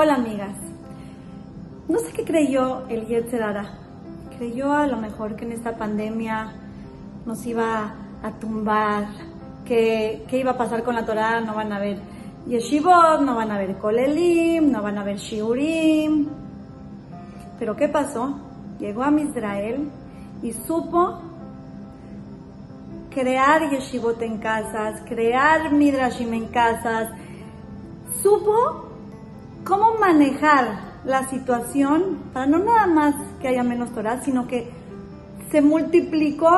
Hola amigas. No sé qué creyó el Yetzerara. Creyó a lo mejor que en esta pandemia nos iba a tumbar, que, iba a pasar con la Torah, no van a ver yeshivot, no van a ver kolelim, no van a ver shiurim. Pero ¿qué pasó? Llegó a Israel y supo crear yeshivot en casas, crear midrashim en casas, supo cómo manejar la situación para no nada más que haya menos Torah, sino que se multiplicó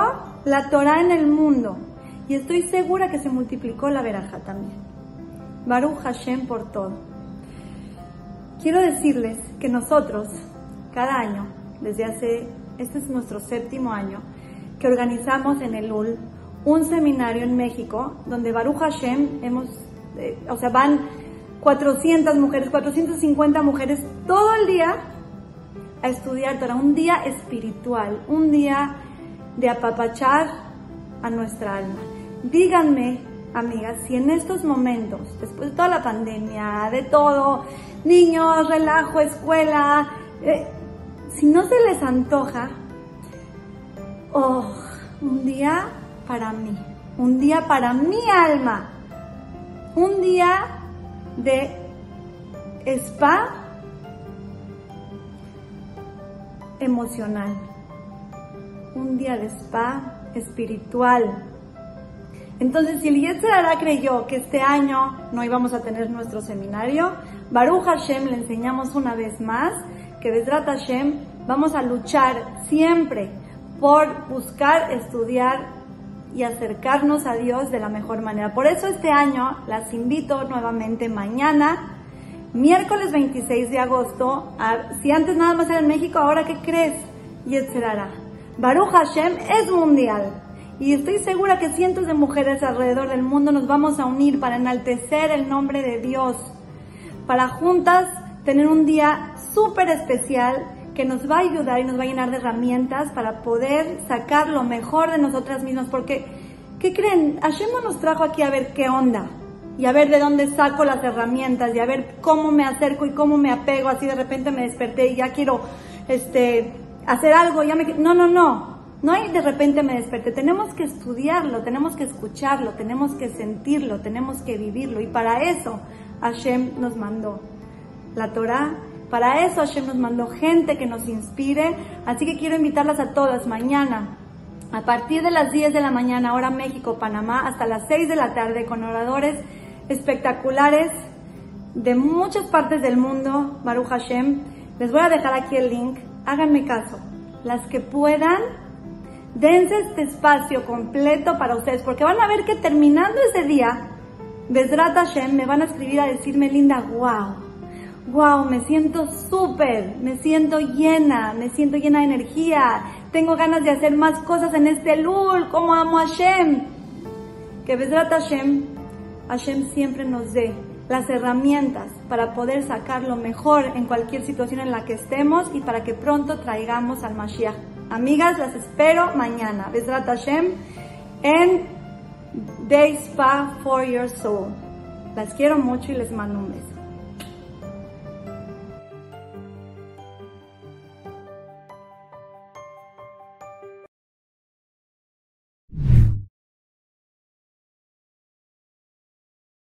la Torah en el mundo. Y estoy segura que se multiplicó la veraja también. Baruch Hashem por todo. Quiero decirles que nosotros, cada año, desde hace, este es nuestro séptimo año, que organizamos en el UL un seminario en México donde Baruch Hashem hemos, eh, o sea, van 400 mujeres, 450 mujeres todo el día a estudiar Torah, un día espiritual, un día de apapachar a nuestra alma. Díganme, amigas, si en estos momentos, después de toda la pandemia, de todo, niños, relajo, escuela, eh, si no se les antoja, oh, un día para mí, un día para mi alma, un día de spa emocional, un día de spa espiritual. Entonces, si el Yetzirah creyó que este año no íbamos a tener nuestro seminario, Baruch Hashem le enseñamos una vez más que Besrat Hashem vamos a luchar siempre por buscar estudiar y acercarnos a Dios de la mejor manera. Por eso este año las invito nuevamente mañana, miércoles 26 de agosto, si antes nada más era en México, ahora ¿qué crees? Y etcétera. Baruch Hashem es mundial. Y estoy segura que cientos de mujeres alrededor del mundo nos vamos a unir para enaltecer el nombre de Dios, para juntas tener un día súper especial que nos va a ayudar y nos va a llenar de herramientas para poder sacar lo mejor de nosotras mismas. Porque, ¿qué creen? Hashem no nos trajo aquí a ver qué onda y a ver de dónde saco las herramientas y a ver cómo me acerco y cómo me apego. Así de repente me desperté y ya quiero este, hacer algo. Ya me... No, no, no. No hay de repente me desperté. Tenemos que estudiarlo, tenemos que escucharlo, tenemos que sentirlo, tenemos que vivirlo. Y para eso Hashem nos mandó la Torah para eso Hashem nos mandó gente que nos inspire. Así que quiero invitarlas a todas mañana, a partir de las 10 de la mañana, hora México, Panamá, hasta las 6 de la tarde, con oradores espectaculares de muchas partes del mundo, Baruch Hashem. Les voy a dejar aquí el link. Háganme caso. Las que puedan, dense este espacio completo para ustedes, porque van a ver que terminando ese día, Besrat Hashem me van a escribir a decirme, linda, wow wow, me siento súper, me siento llena, me siento llena de energía, tengo ganas de hacer más cosas en este lul, como amo a Hashem. Que Besrat Hashem, Hashem siempre nos dé las herramientas para poder sacar lo mejor en cualquier situación en la que estemos y para que pronto traigamos al Mashiach. Amigas, las espero mañana. Besrat Hashem en Day Spa for Your Soul. Las quiero mucho y les mando un beso.